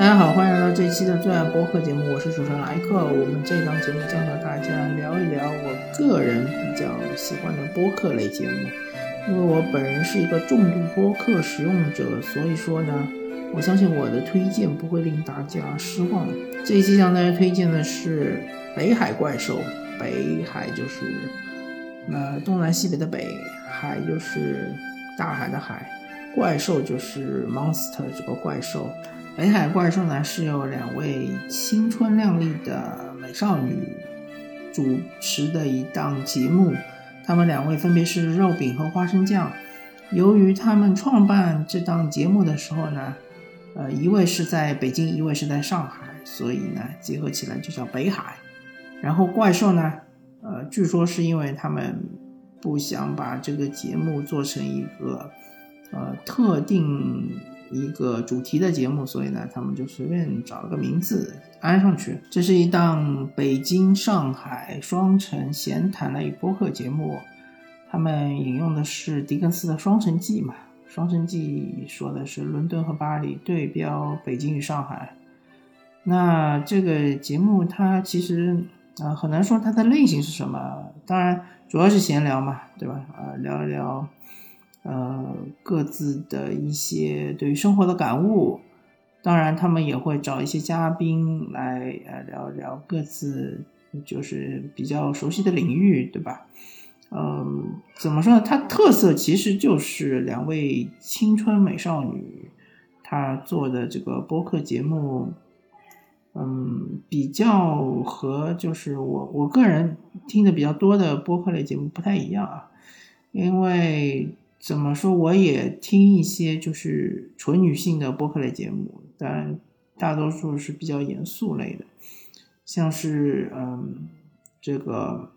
大家好，欢迎来到这一期的最爱播客节目，我是主持人莱克。我们这档节目将和大家聊一聊我个人比较喜欢的播客类节目。因为我本人是一个重度播客使用者，所以说呢，我相信我的推荐不会令大家失望。这一期向大家推荐的是《北海怪兽》，北海就是那东南西北的北，海就是大海的海，怪兽就是 monster 这个怪兽。北海怪兽呢是由两位青春靓丽的美少女主持的一档节目，她们两位分别是肉饼和花生酱。由于他们创办这档节目的时候呢，呃，一位是在北京，一位是在上海，所以呢结合起来就叫北海。然后怪兽呢，呃，据说是因为他们不想把这个节目做成一个呃特定。一个主题的节目，所以呢，他们就随便找了个名字安上去。这是一档北京、上海双城闲谈类播客节目，他们引用的是狄更斯的《双城记》嘛，《双城记》说的是伦敦和巴黎对标北京与上海。那这个节目它其实啊很难说它的类型是什么，当然主要是闲聊嘛，对吧？啊，聊一聊。呃，各自的一些对于生活的感悟，当然他们也会找一些嘉宾来呃聊聊各自就是比较熟悉的领域，对吧？嗯，怎么说呢？它特色其实就是两位青春美少女，她做的这个播客节目，嗯，比较和就是我我个人听的比较多的播客类节目不太一样啊，因为。怎么说？我也听一些就是纯女性的播客类节目，但大多数是比较严肃类的，像是嗯这个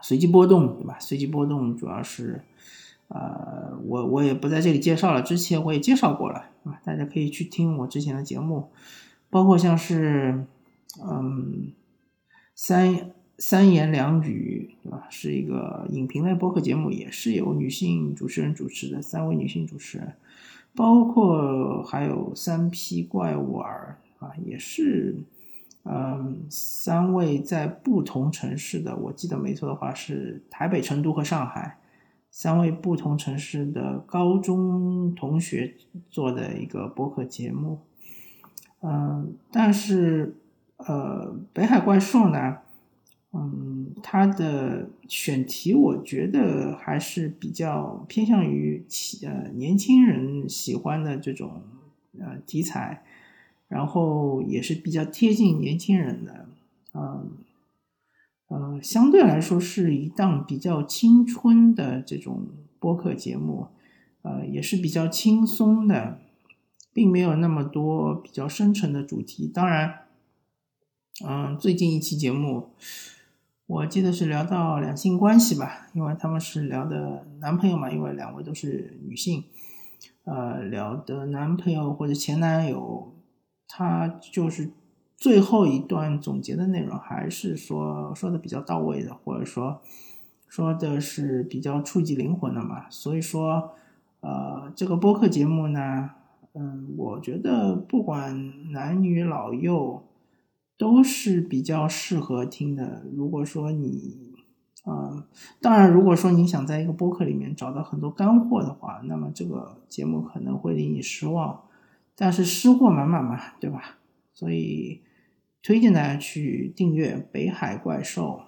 随机波动，对吧？随机波动主要是呃我我也不在这里介绍了，之前我也介绍过了啊，大家可以去听我之前的节目，包括像是嗯三。三言两语，对吧？是一个影评类播客节目，也是由女性主持人主持的，三位女性主持人，包括还有三批怪物儿啊，也是，嗯，三位在不同城市的，我记得没错的话是台北、成都和上海，三位不同城市的高中同学做的一个播客节目，嗯，但是呃，北海怪兽呢？嗯，他的选题我觉得还是比较偏向于呃年轻人喜欢的这种呃题材，然后也是比较贴近年轻人的，嗯呃相对来说是一档比较青春的这种播客节目，呃也是比较轻松的，并没有那么多比较深沉的主题。当然，嗯，最近一期节目。我记得是聊到两性关系吧，因为他们是聊的男朋友嘛，因为两位都是女性，呃，聊的男朋友或者前男友，他就是最后一段总结的内容，还是说说的比较到位的，或者说说的是比较触及灵魂的嘛。所以说，呃，这个播客节目呢，嗯，我觉得不管男女老幼。都是比较适合听的。如果说你，啊，当然，如果说你想在一个播客里面找到很多干货的话，那么这个节目可能会令你失望。但是湿货满满嘛，对吧？所以推荐大家去订阅《北海怪兽》。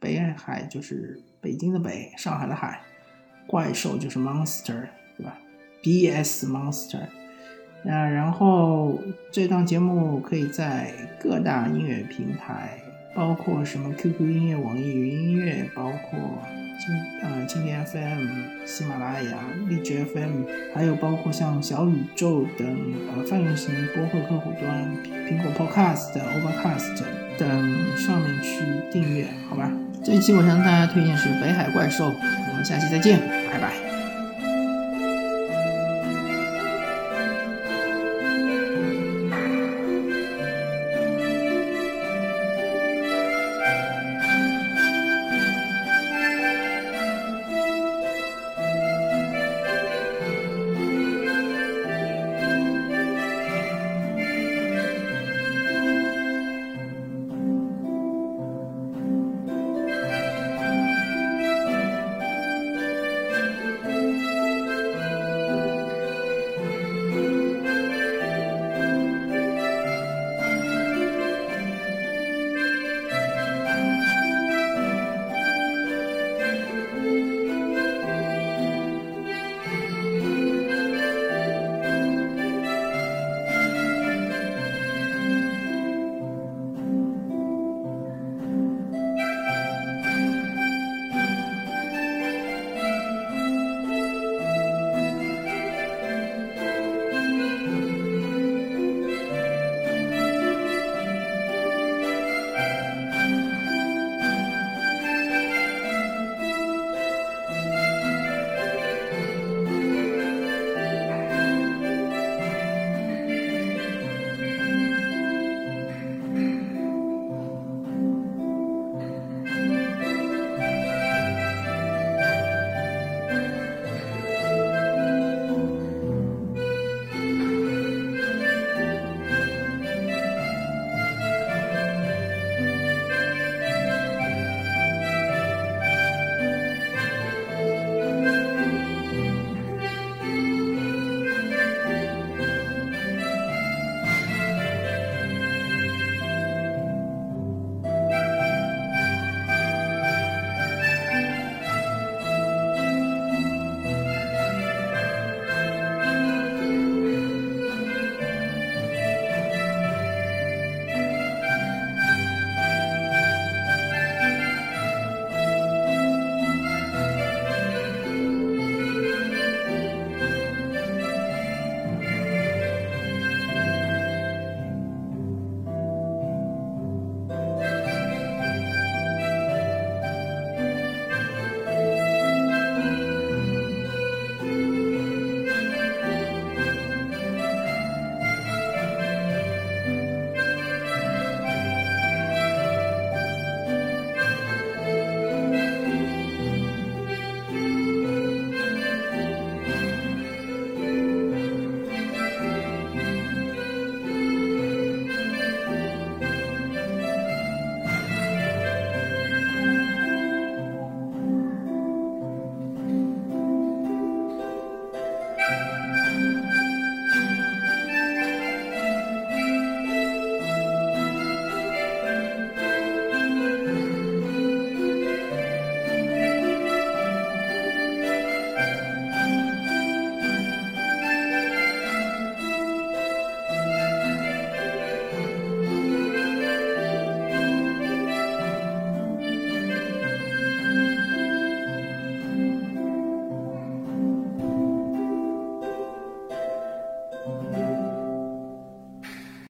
北海就是北京的北，上海的海，怪兽就是 monster，对吧？B S monster。那，然后这档节目可以在各大音乐平台，包括什么 QQ 音乐、网易云音乐，包括今呃蜻蜓 FM、喜马拉雅、荔枝 FM，还有包括像小宇宙等呃泛用型播客客户端，苹果 Podcast、Overcast 等上面去订阅，好吧？这一期我向大家推荐是《北海怪兽》，我们下期再见，拜拜。